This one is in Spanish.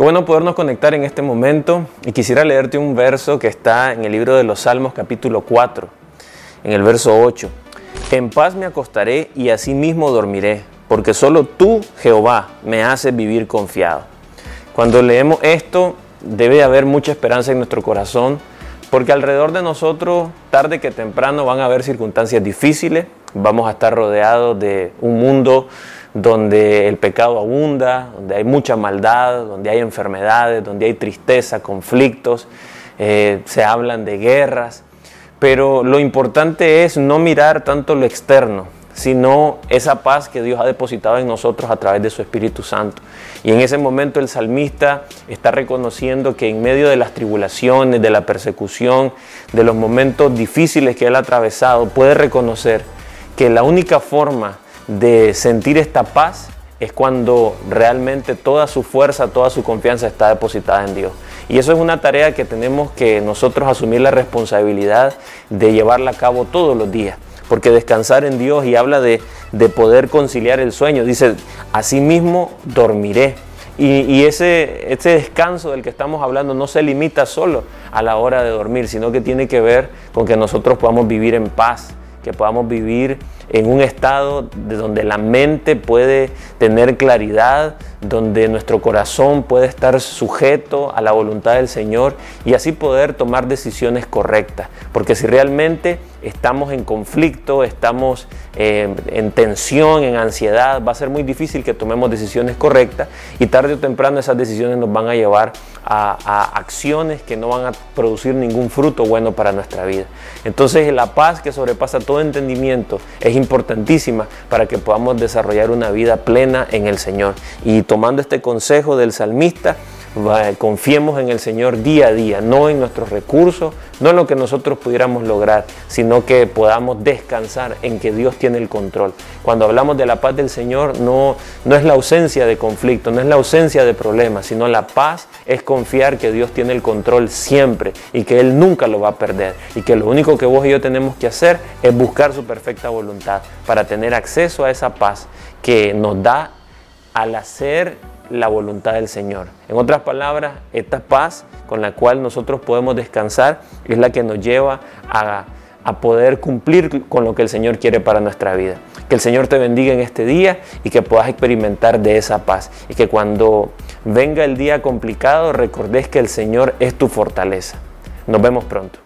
Qué bueno podernos conectar en este momento y quisiera leerte un verso que está en el libro de los Salmos capítulo 4, en el verso 8. En paz me acostaré y asimismo dormiré, porque solo tú, Jehová, me haces vivir confiado. Cuando leemos esto, debe haber mucha esperanza en nuestro corazón, porque alrededor de nosotros, tarde que temprano, van a haber circunstancias difíciles, vamos a estar rodeados de un mundo donde el pecado abunda, donde hay mucha maldad, donde hay enfermedades, donde hay tristeza, conflictos, eh, se hablan de guerras, pero lo importante es no mirar tanto lo externo, sino esa paz que Dios ha depositado en nosotros a través de su Espíritu Santo. Y en ese momento el salmista está reconociendo que en medio de las tribulaciones, de la persecución, de los momentos difíciles que él ha atravesado, puede reconocer que la única forma de sentir esta paz es cuando realmente toda su fuerza, toda su confianza está depositada en Dios. Y eso es una tarea que tenemos que nosotros asumir la responsabilidad de llevarla a cabo todos los días. Porque descansar en Dios y habla de, poder conciliar el sueño. Dice, asimismo dormiré. Y, y, ese, ese descanso del que estamos hablando no se limita solo a la hora de dormir, sino que tiene que ver con que nosotros podamos vivir en paz, que podamos vivir en un estado de donde la mente puede tener claridad, donde nuestro corazón puede estar sujeto a la voluntad del Señor y así poder tomar decisiones correctas. Porque si realmente estamos en conflicto, estamos eh, en tensión, en ansiedad, va a ser muy difícil que tomemos decisiones correctas y tarde o temprano esas decisiones nos van a llevar a, a acciones que no van a producir ningún fruto bueno para nuestra vida. Entonces la paz que sobrepasa todo entendimiento es importantísima para que podamos desarrollar una vida plena en el Señor. Y tomando este consejo del salmista, confiemos en el Señor día a día, no en nuestros recursos, no en lo que nosotros pudiéramos lograr, sino que podamos descansar en que Dios tiene el control. Cuando hablamos de la paz del Señor, no, no es la ausencia de conflicto, no es la ausencia de problemas, sino la paz es confiar que Dios tiene el control siempre y que Él nunca lo va a perder y que lo único que vos y yo tenemos que hacer es buscar su perfecta voluntad para tener acceso a esa paz que nos da al hacer la voluntad del Señor. En otras palabras, esta paz con la cual nosotros podemos descansar es la que nos lleva a, poder cumplir con lo que el Señor quiere para nuestra vida. Que el Señor te bendiga en este día y que puedas experimentar de esa paz. Y que cuando venga el día complicado recordes que el Señor es tu fortaleza. Nos vemos pronto.